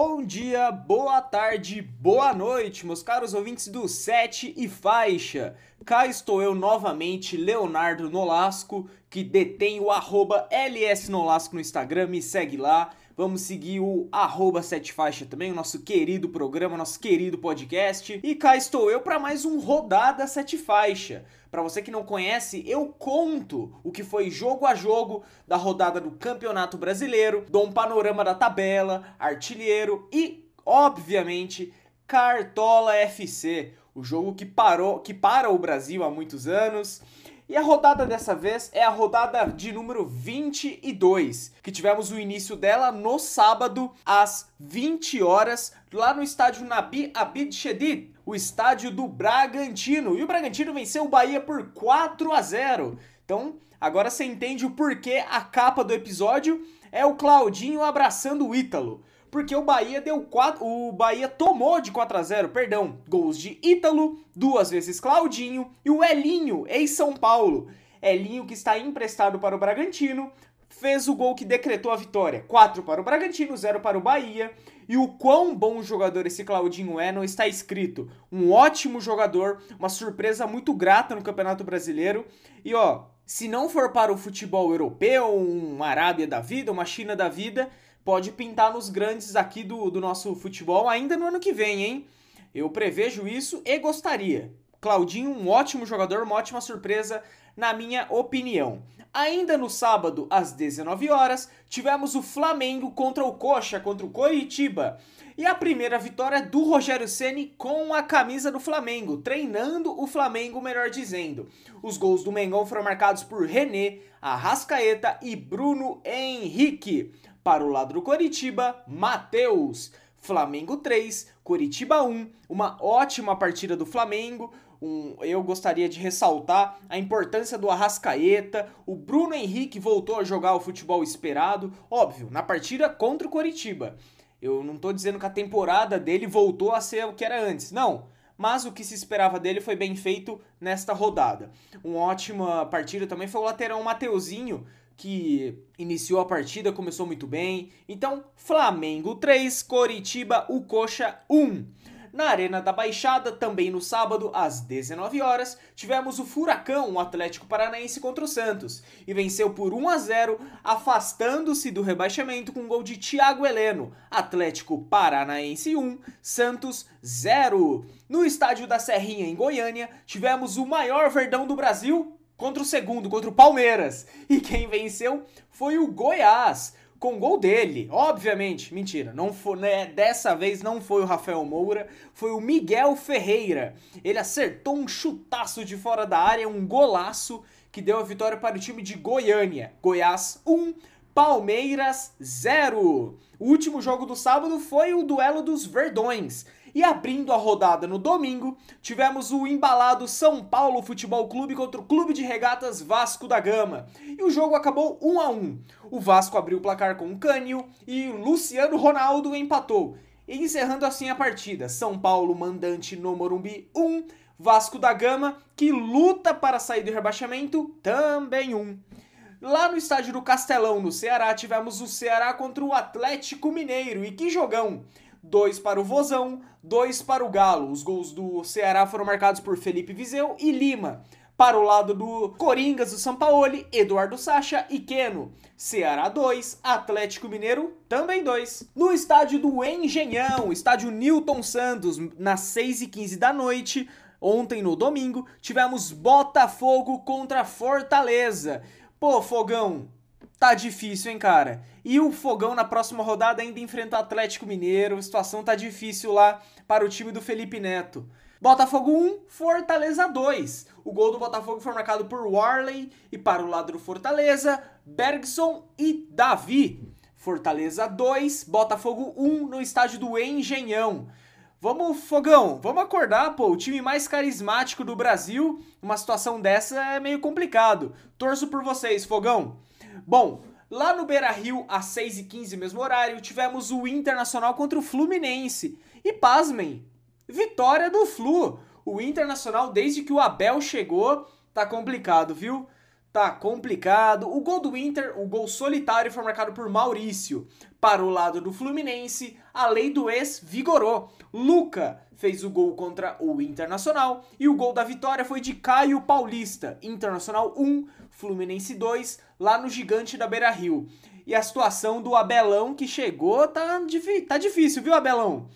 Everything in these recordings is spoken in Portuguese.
Bom dia, boa tarde, boa noite, meus caros ouvintes do Sete e Faixa. Cá estou eu novamente, Leonardo Nolasco, que detém o arroba LSNolasco no Instagram, me segue lá. Vamos seguir o arroba Sete Faixa também, o nosso querido programa, nosso querido podcast. E cá estou eu para mais um Rodada Sete Faixa. Para você que não conhece, eu conto o que foi jogo a jogo da rodada do Campeonato Brasileiro, dou um panorama da tabela, artilheiro e, obviamente, Cartola FC, o jogo que parou, que para o Brasil há muitos anos. E a rodada dessa vez é a rodada de número 22, que tivemos o início dela no sábado às 20 horas, lá no estádio Nabi Abid Shedid, o estádio do Bragantino. E o Bragantino venceu o Bahia por 4 a 0. Então, agora você entende o porquê a capa do episódio é o Claudinho abraçando o Ítalo porque o Bahia deu 4, o Bahia tomou de 4 a 0, perdão, gols de Ítalo, duas vezes Claudinho e o Elinho, ex-São Paulo. Elinho que está emprestado para o Bragantino, fez o gol que decretou a vitória. 4 para o Bragantino, 0 para o Bahia. E o quão bom jogador esse Claudinho é não está escrito. Um ótimo jogador, uma surpresa muito grata no Campeonato Brasileiro. E ó, se não for para o futebol europeu, uma Arábia da vida, uma China da vida, pode pintar nos grandes aqui do, do nosso futebol ainda no ano que vem, hein? Eu prevejo isso e gostaria. Claudinho, um ótimo jogador, uma ótima surpresa, na minha opinião. Ainda no sábado, às 19 horas, tivemos o Flamengo contra o Coxa, contra o Coritiba. E a primeira vitória do Rogério Ceni com a camisa do Flamengo, treinando o Flamengo, melhor dizendo. Os gols do Mengão foram marcados por René, Arrascaeta e Bruno Henrique. Para o lado do Coritiba, Matheus. Flamengo 3, Coritiba 1. Uma ótima partida do Flamengo. Um, eu gostaria de ressaltar a importância do Arrascaeta. O Bruno Henrique voltou a jogar o futebol esperado. Óbvio, na partida contra o Coritiba. Eu não estou dizendo que a temporada dele voltou a ser o que era antes. Não mas o que se esperava dele foi bem feito nesta rodada. Uma ótima partida também foi o lateral Mateuzinho, que iniciou a partida, começou muito bem. Então, Flamengo 3, Coritiba, o Coxa 1. Na Arena da Baixada, também no sábado, às 19 horas, tivemos o Furacão, o Atlético Paranaense contra o Santos, e venceu por 1 a 0, afastando-se do rebaixamento com um gol de Thiago Heleno. Atlético Paranaense 1, Santos 0. No estádio da Serrinha, em Goiânia, tivemos o maior verdão do Brasil, contra o segundo, contra o Palmeiras. E quem venceu foi o Goiás, com gol dele, obviamente. Mentira, não foi, né, dessa vez não foi o Rafael Moura, foi o Miguel Ferreira. Ele acertou um chutaço de fora da área, um golaço que deu a vitória para o time de Goiânia. Goiás 1, Palmeiras 0. O último jogo do sábado foi o duelo dos Verdões. E abrindo a rodada no domingo, tivemos o embalado São Paulo Futebol Clube contra o Clube de Regatas Vasco da Gama. E o jogo acabou 1 a 1. O Vasco abriu o placar com o Cânio e Luciano Ronaldo empatou. Encerrando assim a partida, São Paulo mandante no Morumbi 1, Vasco da Gama, que luta para sair do rebaixamento, também 1. Lá no estádio do Castelão, no Ceará, tivemos o Ceará contra o Atlético Mineiro. E que jogão! dois para o Vozão, dois para o Galo. Os gols do Ceará foram marcados por Felipe Vizeu e Lima. Para o lado do Coringas do Sampaoli, Eduardo Sacha e Queno. Ceará 2, Atlético Mineiro também 2. No estádio do Engenhão, estádio Newton Santos, nas 6h15 da noite, ontem no domingo, tivemos Botafogo contra Fortaleza. Pô, Fogão, Tá difícil, hein, cara? E o Fogão na próxima rodada ainda enfrenta o Atlético Mineiro. A situação tá difícil lá para o time do Felipe Neto. Botafogo 1, Fortaleza 2. O gol do Botafogo foi marcado por Warley e para o lado do Fortaleza, Bergson e Davi. Fortaleza 2, Botafogo 1 no estádio do Engenhão. Vamos, Fogão, vamos acordar, pô. O time mais carismático do Brasil, uma situação dessa é meio complicado. Torço por vocês, Fogão. Bom, lá no Beira Rio, às 6h15, mesmo horário, tivemos o Internacional contra o Fluminense. E pasmem, vitória do Flu. O Internacional, desde que o Abel chegou, tá complicado, viu? Tá complicado. O gol do Inter, o gol solitário, foi marcado por Maurício. Para o lado do Fluminense, a lei do ex vigorou. Luca fez o gol contra o Internacional e o gol da vitória foi de Caio Paulista. Internacional 1, Fluminense 2, lá no Gigante da Beira Rio. E a situação do Abelão que chegou tá, tá difícil, viu, Abelão?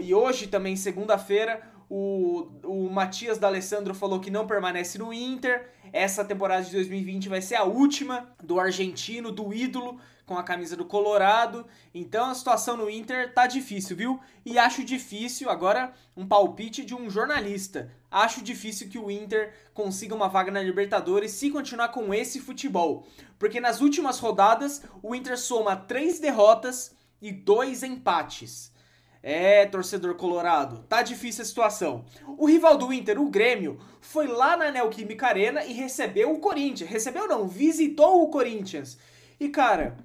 E hoje também, segunda-feira, o, o Matias D'Alessandro falou que não permanece no Inter. Essa temporada de 2020 vai ser a última do argentino, do ídolo, com a camisa do Colorado. Então a situação no Inter tá difícil, viu? E acho difícil, agora um palpite de um jornalista. Acho difícil que o Inter consiga uma vaga na Libertadores se continuar com esse futebol. Porque nas últimas rodadas o Inter soma três derrotas e dois empates. É, torcedor colorado, tá difícil a situação. O rival do Inter, o Grêmio, foi lá na Neoquímica Arena e recebeu o Corinthians. Recebeu não, visitou o Corinthians. E cara,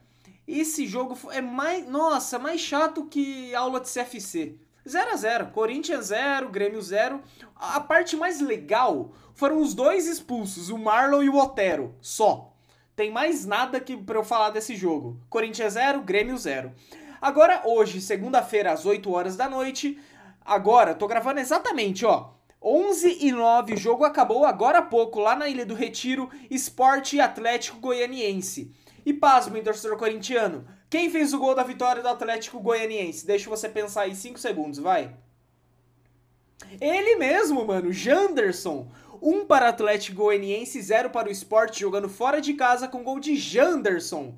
esse jogo é mais, nossa, mais chato que aula de CFC. 0 a 0 Corinthians 0, Grêmio 0. A parte mais legal foram os dois expulsos, o Marlon e o Otero, só. Tem mais nada que para eu falar desse jogo. Corinthians 0, Grêmio 0. Agora, hoje, segunda-feira, às 8 horas da noite, agora, tô gravando exatamente, ó. 11 e 9, o jogo acabou agora há pouco, lá na Ilha do Retiro, Esporte Atlético Goianiense. E pasmo, torcedor corintiano, quem fez o gol da vitória do Atlético Goianiense? Deixa você pensar aí 5 segundos, vai. Ele mesmo, mano, Janderson. 1 um para Atlético Goianiense, 0 para o Esporte, jogando fora de casa com gol de Janderson.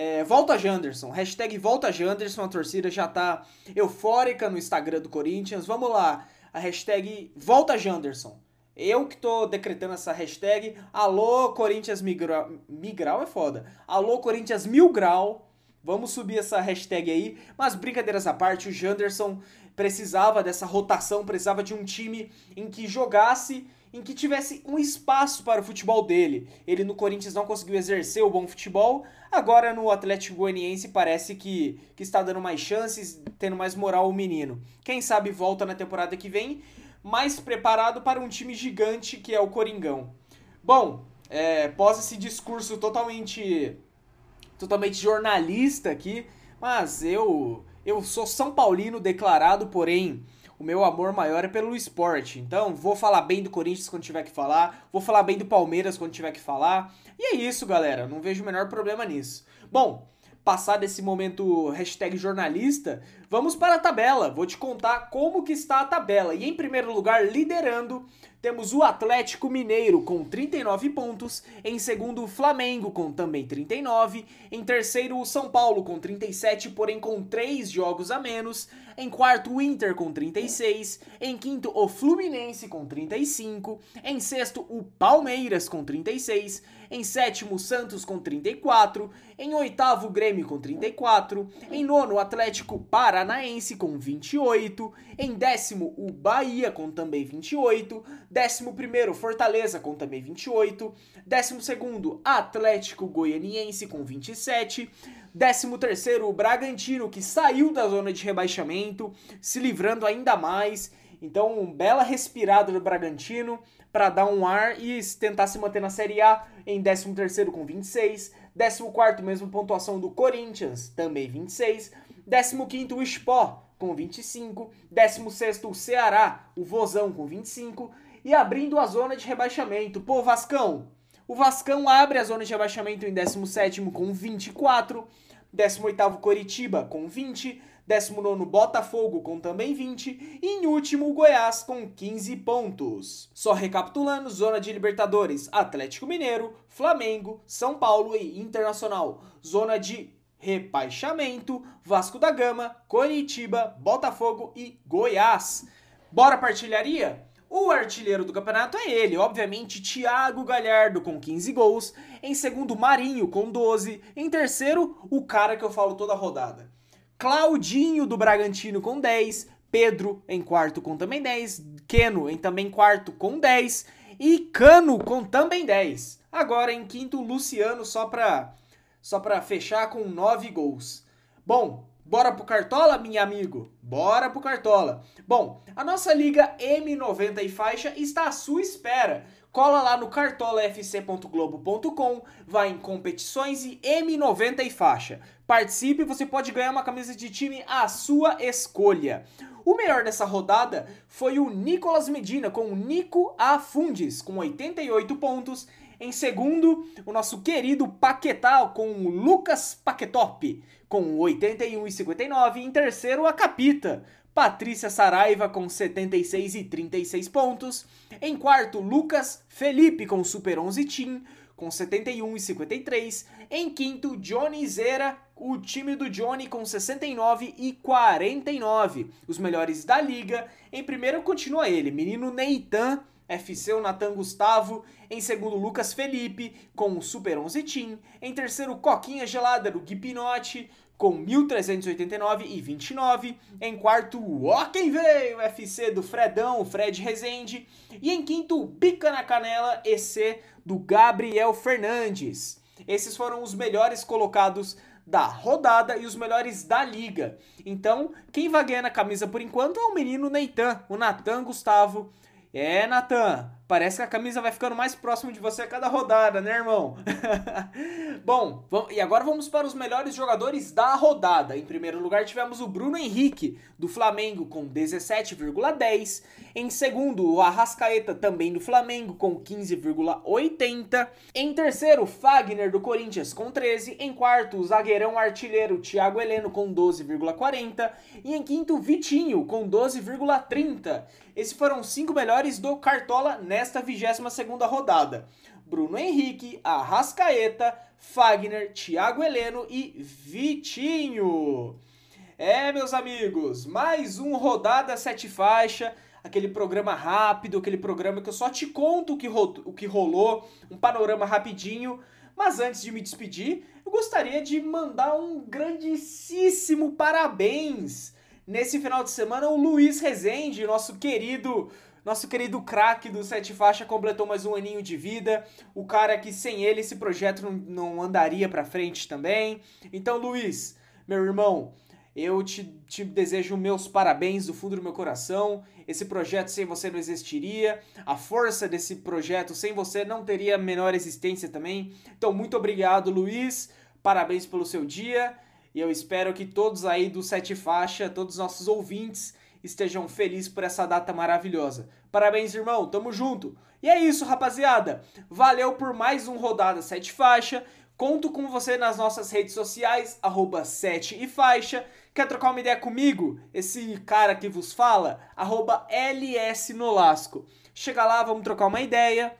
É, volta Janderson, hashtag volta Janderson, a torcida já tá eufórica no Instagram do Corinthians. Vamos lá, a hashtag volta Janderson. Eu que tô decretando essa hashtag. Alô, Corinthians Migral. Migral é foda. Alô, Corinthians Mil Grau. Vamos subir essa hashtag aí. Mas brincadeiras à parte, o Janderson precisava dessa rotação, precisava de um time em que jogasse em que tivesse um espaço para o futebol dele. Ele no Corinthians não conseguiu exercer o bom futebol, agora no Atlético Goianiense parece que, que está dando mais chances, tendo mais moral o menino. Quem sabe volta na temporada que vem, mais preparado para um time gigante que é o Coringão. Bom, é, pós esse discurso totalmente totalmente jornalista aqui, mas eu eu sou São Paulino declarado, porém o meu amor maior é pelo esporte. Então, vou falar bem do Corinthians quando tiver que falar, vou falar bem do Palmeiras quando tiver que falar. E é isso, galera. Não vejo o menor problema nisso. Bom, passado esse momento jornalista, vamos para a tabela. Vou te contar como que está a tabela. E em primeiro lugar, liderando, temos o Atlético Mineiro com 39 pontos, em segundo o Flamengo com também 39, em terceiro o São Paulo com 37, porém com 3 jogos a menos, em quarto o Inter com 36, em quinto o Fluminense com 35, em sexto o Palmeiras com 36, em sétimo o Santos com 34, em oitavo o Grêmio com 34, em nono o Atlético Paranaense com 28, em décimo o Bahia com também 28, 11 Fortaleza com também 28. 12 Atlético Goianiense com 27. 13 o Bragantino, que saiu da zona de rebaixamento, se livrando ainda mais. Então, um bela respirada do Bragantino para dar um ar e tentar se manter na Série A em 13 com 26. 14 mesmo pontuação do Corinthians, também 26. 15 o Sport com 25. 16 o Ceará, o Vozão com 25 e abrindo a zona de rebaixamento. Pô, Vascão! O Vascão abre a zona de rebaixamento em 17 com 24, 18 Coritiba com 20, 19 Botafogo com também 20 e em último o Goiás com 15 pontos. Só recapitulando, zona de Libertadores, Atlético Mineiro, Flamengo, São Paulo e Internacional. Zona de rebaixamento, Vasco da Gama, Coritiba, Botafogo e Goiás. Bora partilharia? O artilheiro do campeonato é ele, obviamente, Thiago Galhardo com 15 gols. Em segundo, Marinho com 12. Em terceiro, o cara que eu falo toda a rodada. Claudinho do Bragantino com 10. Pedro em quarto com também 10. Keno em também quarto com 10. E Cano com também 10. Agora em quinto, Luciano só pra, só pra fechar com 9 gols. Bom, Bora pro Cartola, minha amigo? Bora pro Cartola. Bom, a nossa liga M90 e faixa está à sua espera. cola lá no cartolafc.globo.com, vai em competições e M90 e faixa. Participe, você pode ganhar uma camisa de time à sua escolha. O melhor dessa rodada foi o Nicolas Medina com o Nico Afundes com 88 pontos. Em segundo, o nosso querido Paquetá com o Lucas Paquetop com 81,59. Em terceiro, a Capita Patrícia Saraiva com 76 e 36 pontos. Em quarto, Lucas Felipe com Super 11 Team com 71 e 53. Em quinto, Johnny Zera, o time do Johnny com 69 e 49. Os melhores da liga. Em primeiro continua ele, menino Neitan, FC o Natan Gustavo. Em segundo, Lucas Felipe com o Super 11 Team. Em terceiro, Coquinha Gelada do Gui Pinotti com 1.389 e 29. Em quarto, ó quem veio, FC do Fredão, Fred Rezende. E em quinto, Pica na Canela, EC do Gabriel Fernandes. Esses foram os melhores colocados da rodada e os melhores da liga. Então, quem vai ganhar na camisa por enquanto é o menino Neitan, o Natan Gustavo. É, Natan, Parece que a camisa vai ficando mais próximo de você a cada rodada, né, irmão? Bom, vamos, e agora vamos para os melhores jogadores da rodada. Em primeiro lugar, tivemos o Bruno Henrique, do Flamengo, com 17,10. Em segundo, o Arrascaeta, também do Flamengo, com 15,80. Em terceiro, Fagner, do Corinthians, com 13. Em quarto, o zagueirão artilheiro Thiago Heleno, com 12,40. E em quinto, Vitinho, com 12,30. Esses foram os cinco melhores do Cartola nessa nesta 22ª rodada. Bruno Henrique, Arrascaeta, Fagner, Thiago Heleno e Vitinho. É, meus amigos, mais um Rodada Sete Faixa, aquele programa rápido, aquele programa que eu só te conto o que, o que rolou, um panorama rapidinho. Mas antes de me despedir, eu gostaria de mandar um grandíssimo parabéns. Nesse final de semana, o Luiz Rezende, nosso querido nosso querido craque do Sete Faixa completou mais um aninho de vida. O cara que sem ele esse projeto não, não andaria para frente também. Então, Luiz, meu irmão, eu te, te, desejo meus parabéns do fundo do meu coração. Esse projeto sem você não existiria. A força desse projeto sem você não teria a menor existência também. Então, muito obrigado, Luiz. Parabéns pelo seu dia. E eu espero que todos aí do Sete Faixa, todos os nossos ouvintes, estejam felizes por essa data maravilhosa. Parabéns, irmão, tamo junto. E é isso, rapaziada. Valeu por mais um Rodada 7 Faixa. Conto com você nas nossas redes sociais, arroba 7 e faixa. Quer trocar uma ideia comigo? Esse cara que vos fala, arroba LS Nolasco. Chega lá, vamos trocar uma ideia.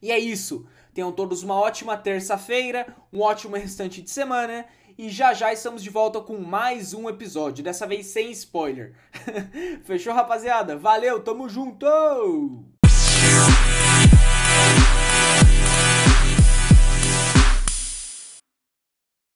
E é isso. Tenham todos uma ótima terça-feira, um ótimo restante de semana e já já estamos de volta com mais um episódio, dessa vez sem spoiler. Fechou, rapaziada? Valeu, tamo junto!